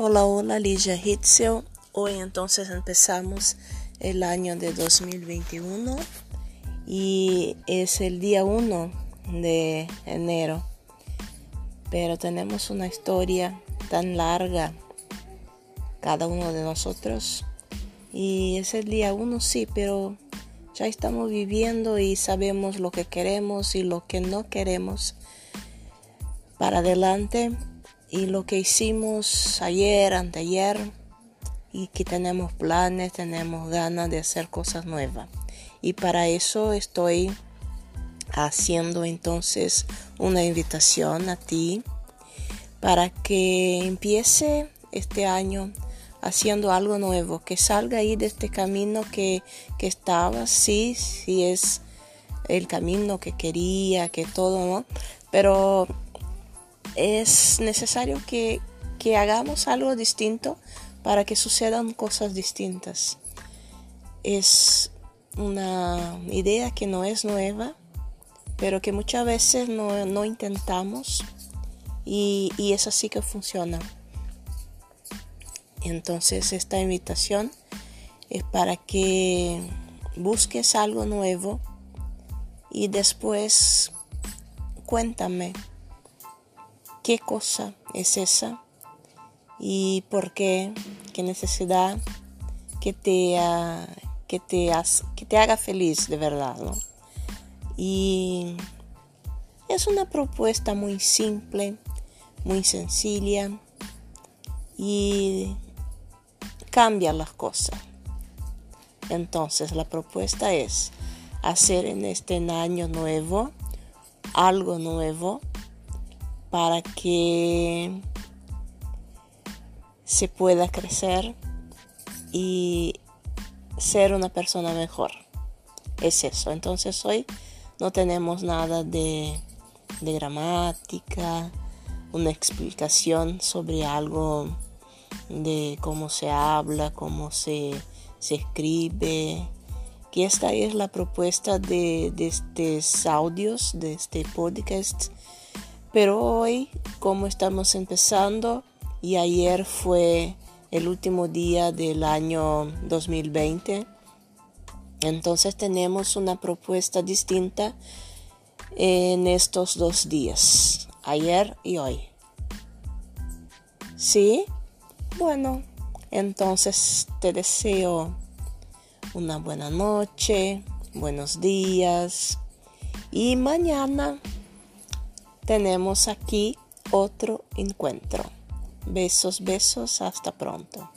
Hola, hola, Ligia Hitzel. Hoy entonces empezamos el año de 2021 y es el día 1 de enero. Pero tenemos una historia tan larga, cada uno de nosotros. Y es el día 1, sí, pero ya estamos viviendo y sabemos lo que queremos y lo que no queremos para adelante y lo que hicimos ayer, anteayer y que tenemos planes, tenemos ganas de hacer cosas nuevas. Y para eso estoy haciendo entonces una invitación a ti para que empiece este año haciendo algo nuevo, que salga ahí de este camino que, que estaba, sí, sí es el camino que quería, que todo, ¿no? Pero es necesario que, hagamos algo distinto para que sucedan cosas distintas. Es una idea que no es nueva, pero que muchas veces no, intentamos y, y, es así que funciona. Entonces esta invitación es para que busques algo nuevo y después cuéntame qué cosa es esa y por qué, qué necesidad que te, te, que te haga feliz de verdad. Y es una propuesta muy simple, muy sencilla y cambia las cosas. Entonces la propuesta es hacer en este año nuevo algo nuevo para que se pueda crecer y ser una persona mejor. Es eso. Entonces hoy no tenemos nada de, gramática, una explicación sobre algo de cómo se habla, cómo se, escribe. Que esta es la propuesta de, de estos audios, de este podcast pero hoy, como estamos empezando, y ayer fue el último día del año 2020, entonces tenemos una propuesta distinta en estos dos días, ayer y hoy. ¿Sí? Bueno, entonces te deseo una buena noche, buenos días y mañana tenemos aquí otro encuentro. Besos, besos, hasta pronto.